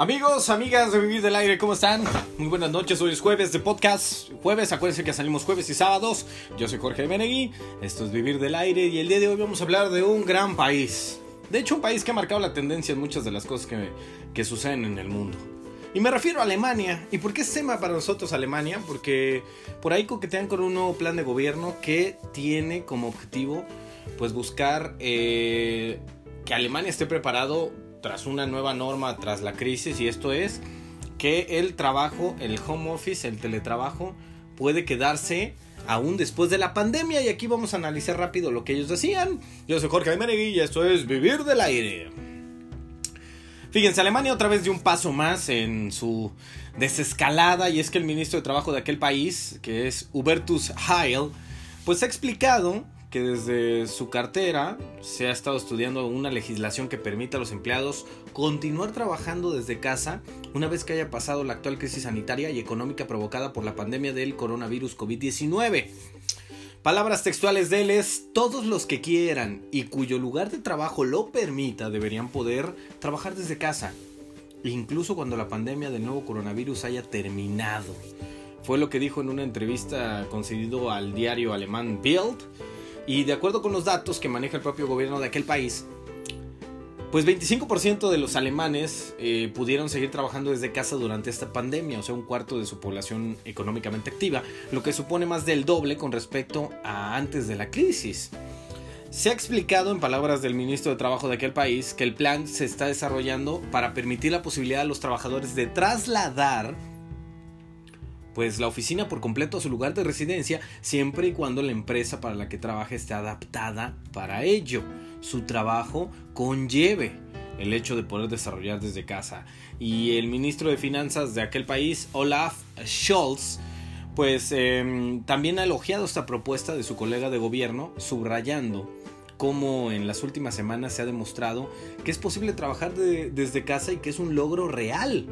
Amigos, amigas de Vivir del Aire, ¿cómo están? Muy buenas noches, hoy es jueves de podcast. Jueves, acuérdense que salimos jueves y sábados. Yo soy Jorge Menegui, esto es Vivir del Aire y el día de hoy vamos a hablar de un gran país. De hecho, un país que ha marcado la tendencia en muchas de las cosas que, que suceden en el mundo. Y me refiero a Alemania. ¿Y por qué es tema para nosotros Alemania? Porque por ahí coquetean con un nuevo plan de gobierno que tiene como objetivo pues buscar eh, que Alemania esté preparado tras una nueva norma, tras la crisis, y esto es que el trabajo, el home office, el teletrabajo, puede quedarse aún después de la pandemia. Y aquí vamos a analizar rápido lo que ellos decían. Yo soy Jorge Menegui y esto es Vivir del Aire. Fíjense, Alemania otra vez dio un paso más en su desescalada y es que el ministro de Trabajo de aquel país, que es Hubertus Heil, pues ha explicado que desde su cartera se ha estado estudiando una legislación que permita a los empleados continuar trabajando desde casa una vez que haya pasado la actual crisis sanitaria y económica provocada por la pandemia del coronavirus COVID-19. Palabras textuales de él es, todos los que quieran y cuyo lugar de trabajo lo permita deberían poder trabajar desde casa, incluso cuando la pandemia del nuevo coronavirus haya terminado. Fue lo que dijo en una entrevista concedido al diario alemán Bild y de acuerdo con los datos que maneja el propio gobierno de aquel país, pues 25% de los alemanes eh, pudieron seguir trabajando desde casa durante esta pandemia, o sea, un cuarto de su población económicamente activa, lo que supone más del doble con respecto a antes de la crisis. Se ha explicado en palabras del ministro de Trabajo de aquel país que el plan se está desarrollando para permitir la posibilidad a los trabajadores de trasladar pues la oficina por completo a su lugar de residencia siempre y cuando la empresa para la que trabaja esté adaptada para ello. Su trabajo conlleve el hecho de poder desarrollar desde casa. Y el ministro de Finanzas de aquel país, Olaf Scholz, pues em, también ha elogiado esta propuesta de su colega de gobierno, subrayando cómo en las últimas semanas se ha demostrado que es posible trabajar desde casa y que es un logro real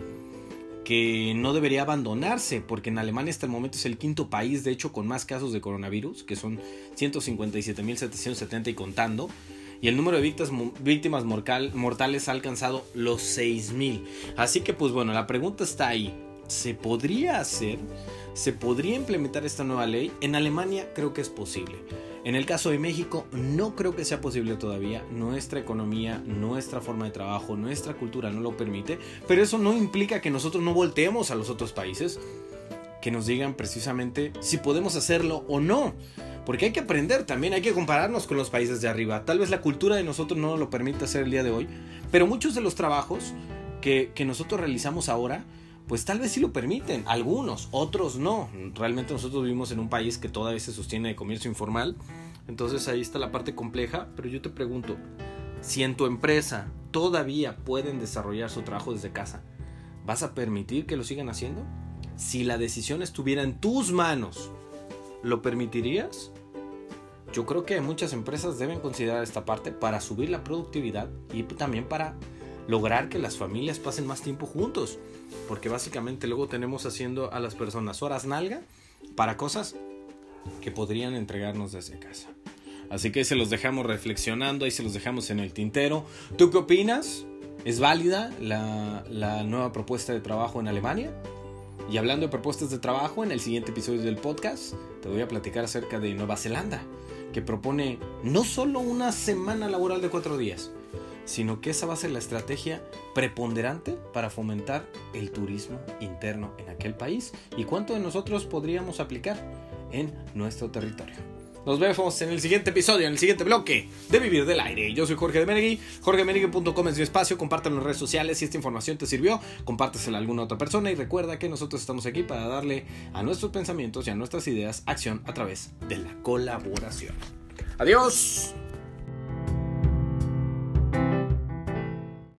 que no debería abandonarse, porque en Alemania hasta el momento es el quinto país, de hecho, con más casos de coronavirus, que son 157.770 y contando, y el número de víctimas, víctimas mortales ha alcanzado los 6.000. Así que, pues bueno, la pregunta está ahí. ¿Se podría hacer? ¿Se podría implementar esta nueva ley? En Alemania creo que es posible. En el caso de México, no creo que sea posible todavía. Nuestra economía, nuestra forma de trabajo, nuestra cultura no lo permite. Pero eso no implica que nosotros no volteemos a los otros países que nos digan precisamente si podemos hacerlo o no. Porque hay que aprender también, hay que compararnos con los países de arriba. Tal vez la cultura de nosotros no lo permite hacer el día de hoy, pero muchos de los trabajos que, que nosotros realizamos ahora pues tal vez sí lo permiten, algunos, otros no. Realmente nosotros vivimos en un país que todavía se sostiene de comercio informal, entonces ahí está la parte compleja, pero yo te pregunto, si en tu empresa todavía pueden desarrollar su trabajo desde casa, ¿vas a permitir que lo sigan haciendo? Si la decisión estuviera en tus manos, ¿lo permitirías? Yo creo que muchas empresas deben considerar esta parte para subir la productividad y también para lograr que las familias pasen más tiempo juntos. Porque básicamente luego tenemos haciendo a las personas horas nalga para cosas que podrían entregarnos desde casa. Así que se los dejamos reflexionando, ahí se los dejamos en el tintero. ¿Tú qué opinas? ¿Es válida la, la nueva propuesta de trabajo en Alemania? Y hablando de propuestas de trabajo, en el siguiente episodio del podcast te voy a platicar acerca de Nueva Zelanda, que propone no solo una semana laboral de cuatro días, sino que esa va a ser la estrategia preponderante para fomentar el turismo interno en aquel país y cuánto de nosotros podríamos aplicar en nuestro territorio. Nos vemos en el siguiente episodio, en el siguiente bloque de Vivir del Aire. Yo soy Jorge de Menegui, jorgemenegui.com es mi espacio, compártelo en las redes sociales si esta información te sirvió, compártesela a alguna otra persona y recuerda que nosotros estamos aquí para darle a nuestros pensamientos y a nuestras ideas acción a través de la colaboración. Adiós.